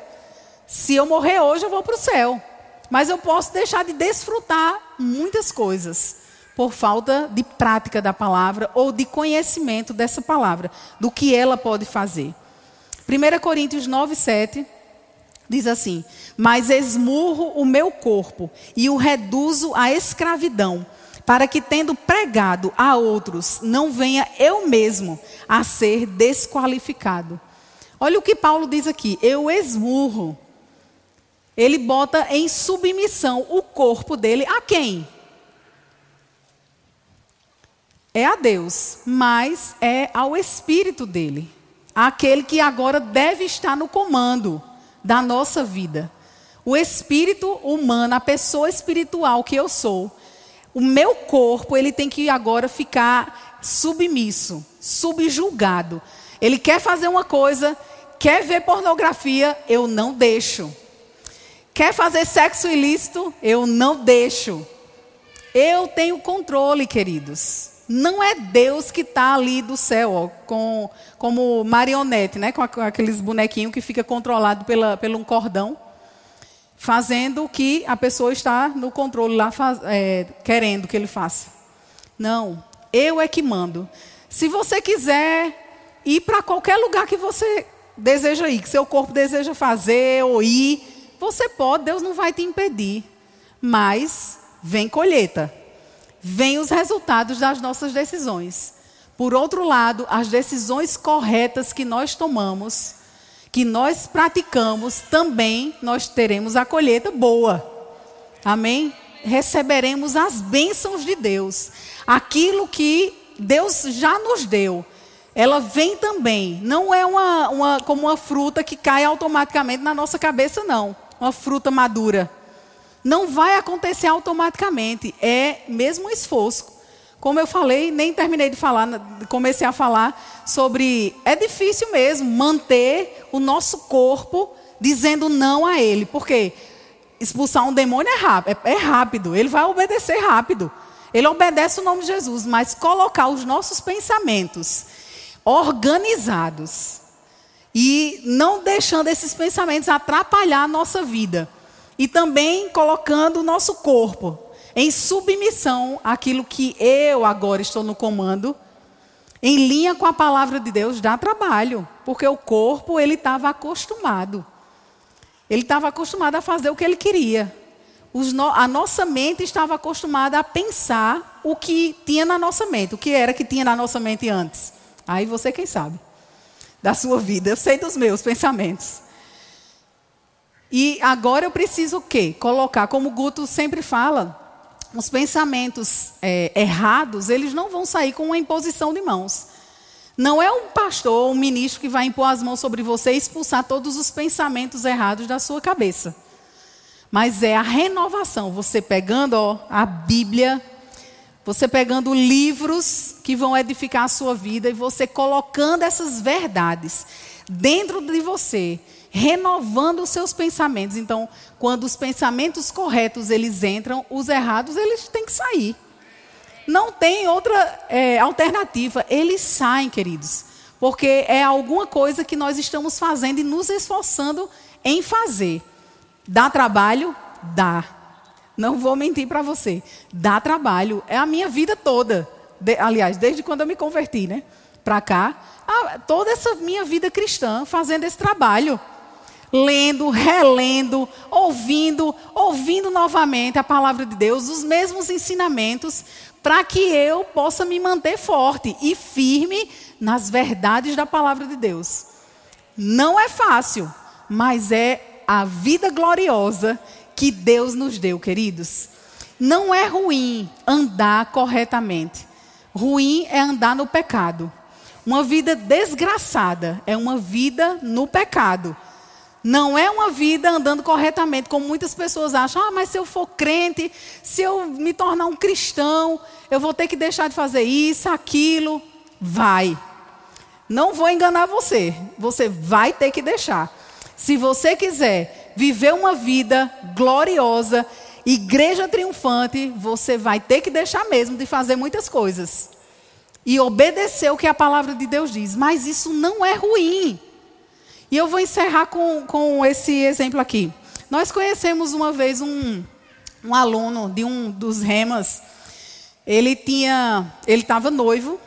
Se eu morrer hoje, eu vou para o céu. Mas eu posso deixar de desfrutar muitas coisas por falta de prática da palavra ou de conhecimento dessa palavra, do que ela pode fazer. 1 Coríntios 9, 7 diz assim: Mas esmurro o meu corpo e o reduzo à escravidão, para que, tendo pregado a outros, não venha eu mesmo a ser desqualificado. Olha o que Paulo diz aqui: eu esmurro. Ele bota em submissão o corpo dele a quem? É a Deus, mas é ao espírito dele, aquele que agora deve estar no comando da nossa vida. O espírito humano, a pessoa espiritual que eu sou, o meu corpo, ele tem que agora ficar submisso, subjulgado. Ele quer fazer uma coisa, quer ver pornografia, eu não deixo. Quer fazer sexo ilícito, eu não deixo. Eu tenho controle, queridos. Não é Deus que está ali do céu, ó, com, como marionete, né? com aqueles bonequinhos que fica controlado pela, pelo um cordão, fazendo o que a pessoa está no controle lá, faz, é, querendo que ele faça. Não, eu é que mando. Se você quiser ir para qualquer lugar que você deseja ir, que seu corpo deseja fazer ou ir, você pode, Deus não vai te impedir. Mas vem colheita vêm os resultados das nossas decisões. Por outro lado, as decisões corretas que nós tomamos, que nós praticamos, também nós teremos a colheita boa. Amém? Receberemos as bênçãos de Deus. Aquilo que Deus já nos deu. Ela vem também. Não é uma, uma, como uma fruta que cai automaticamente na nossa cabeça, não. Uma fruta madura não vai acontecer automaticamente. É mesmo um esforço. Como eu falei, nem terminei de falar, comecei a falar sobre. É difícil mesmo manter o nosso corpo dizendo não a ele. Por quê? Expulsar um demônio é rápido, é, é rápido, ele vai obedecer rápido. Ele obedece o nome de Jesus, mas colocar os nossos pensamentos organizados e não deixando esses pensamentos atrapalhar a nossa vida e também colocando o nosso corpo em submissão àquilo que eu agora estou no comando, em linha com a palavra de Deus, dá trabalho, porque o corpo ele estava acostumado. Ele estava acostumado a fazer o que ele queria. No, a nossa mente estava acostumada a pensar o que tinha na nossa mente. O que era que tinha na nossa mente antes? Aí você quem sabe da sua vida. Eu sei dos meus pensamentos. E agora eu preciso o quê? Colocar, como o Guto sempre fala, os pensamentos é, errados, eles não vão sair com uma imposição de mãos. Não é um pastor ou um ministro que vai impor as mãos sobre você e expulsar todos os pensamentos errados da sua cabeça. Mas é a renovação, você pegando ó, a Bíblia, você pegando livros que vão edificar a sua vida e você colocando essas verdades dentro de você renovando os seus pensamentos. Então, quando os pensamentos corretos eles entram, os errados eles têm que sair. Não tem outra é, alternativa. Eles saem, queridos, porque é alguma coisa que nós estamos fazendo e nos esforçando em fazer. Dá trabalho? Dá. Não vou mentir para você. Dá trabalho. É a minha vida toda. De, aliás, desde quando eu me converti, né? Para cá. A, toda essa minha vida cristã fazendo esse trabalho lendo, relendo, ouvindo, ouvindo novamente a palavra de Deus, os mesmos ensinamentos, para que eu possa me manter forte e firme nas verdades da palavra de Deus. Não é fácil, mas é a vida gloriosa que Deus nos deu, queridos. Não é ruim andar corretamente. Ruim é andar no pecado. Uma vida desgraçada é uma vida no pecado. Não é uma vida andando corretamente, como muitas pessoas acham. Ah, mas se eu for crente, se eu me tornar um cristão, eu vou ter que deixar de fazer isso, aquilo. Vai. Não vou enganar você. Você vai ter que deixar. Se você quiser viver uma vida gloriosa, igreja triunfante, você vai ter que deixar mesmo de fazer muitas coisas. E obedecer o que a palavra de Deus diz. Mas isso não é ruim. E eu vou encerrar com, com esse exemplo aqui. Nós conhecemos uma vez um, um aluno de um dos remas. Ele tinha, ele estava noivo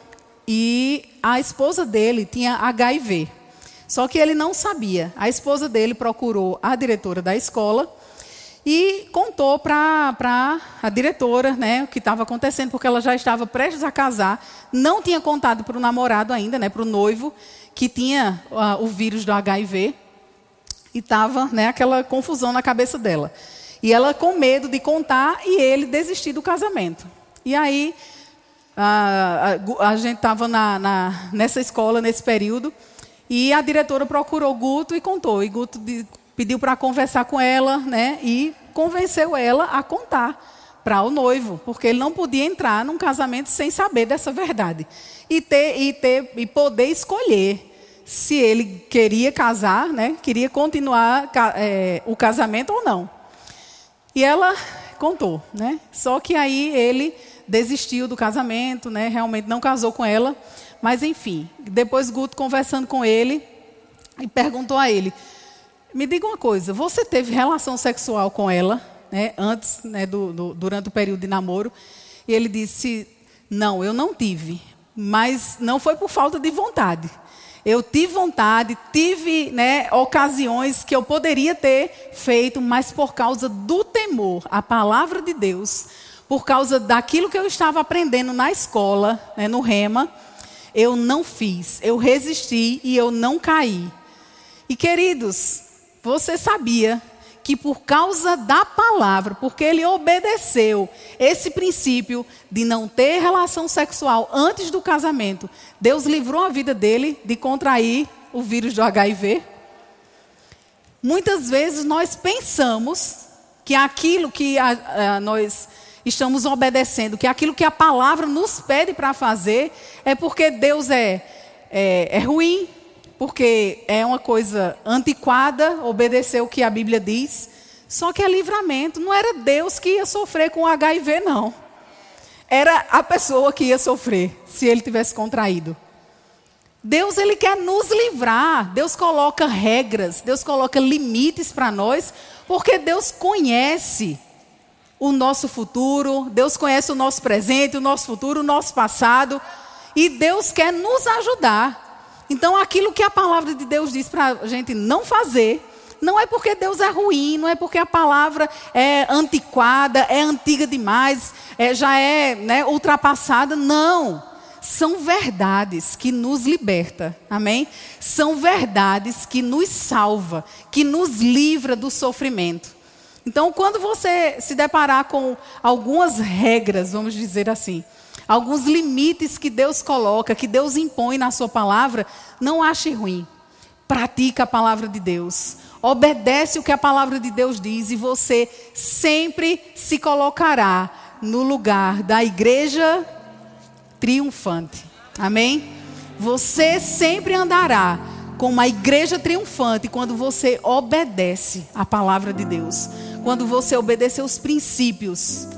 e a esposa dele tinha HIV. Só que ele não sabia. A esposa dele procurou a diretora da escola e contou para a diretora né, o que estava acontecendo, porque ela já estava prestes a casar, não tinha contado para o namorado ainda, né, para o noivo, que tinha uh, o vírus do HIV, e estava né, aquela confusão na cabeça dela. E ela com medo de contar e ele desistir do casamento. E aí, a, a, a gente estava nessa escola, nesse período, e a diretora procurou Guto e contou. E Guto de, pediu para conversar com ela, né? E convenceu ela a contar para o noivo, porque ele não podia entrar num casamento sem saber dessa verdade e ter e ter e poder escolher se ele queria casar, né? Queria continuar é, o casamento ou não. E ela contou, né? Só que aí ele desistiu do casamento, né? Realmente não casou com ela. Mas enfim, depois Guto conversando com ele e perguntou a ele: Me diga uma coisa, você teve relação sexual com ela, né, antes, né, do, do, durante o período de namoro? E ele disse: Não, eu não tive, mas não foi por falta de vontade. Eu tive vontade, tive né, ocasiões que eu poderia ter feito, mas por causa do temor à palavra de Deus, por causa daquilo que eu estava aprendendo na escola, né, no Rema, eu não fiz, eu resisti e eu não caí. E queridos, você sabia que por causa da palavra, porque ele obedeceu esse princípio de não ter relação sexual antes do casamento, Deus livrou a vida dele de contrair o vírus do HIV? Muitas vezes nós pensamos que aquilo que a, a, nós estamos obedecendo, que aquilo que a palavra nos pede para fazer é porque Deus é, é, é ruim, porque é uma coisa antiquada, obedecer o que a Bíblia diz. Só que é livramento. Não era Deus que ia sofrer com HIV, não. Era a pessoa que ia sofrer se ele tivesse contraído. Deus ele quer nos livrar. Deus coloca regras, Deus coloca limites para nós, porque Deus conhece o nosso futuro, Deus conhece o nosso presente, o nosso futuro, o nosso passado, e Deus quer nos ajudar. Então, aquilo que a palavra de Deus diz para a gente não fazer, não é porque Deus é ruim, não é porque a palavra é antiquada, é antiga demais, é, já é né, ultrapassada, não. São verdades que nos liberta, amém? São verdades que nos salva, que nos livra do sofrimento. Então, quando você se deparar com algumas regras, vamos dizer assim, alguns limites que Deus coloca, que Deus impõe na sua palavra, não ache ruim. Pratica a palavra de Deus. Obedece o que a palavra de Deus diz e você sempre se colocará no lugar da igreja triunfante. Amém? Você sempre andará como uma igreja triunfante quando você obedece a palavra de Deus quando você obedecer os princípios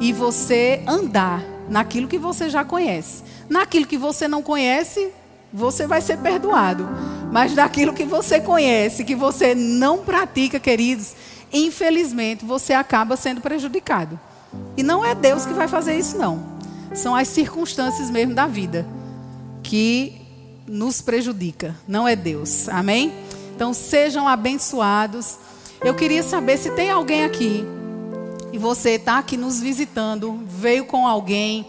e você andar naquilo que você já conhece. Naquilo que você não conhece, você vai ser perdoado. Mas naquilo que você conhece, que você não pratica, queridos, infelizmente você acaba sendo prejudicado. E não é Deus que vai fazer isso, não. São as circunstâncias mesmo da vida que nos prejudica. Não é Deus. Amém? Então sejam abençoados. Eu queria saber se tem alguém aqui e você está aqui nos visitando, veio com alguém,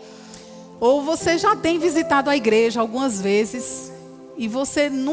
ou você já tem visitado a igreja algumas vezes e você nunca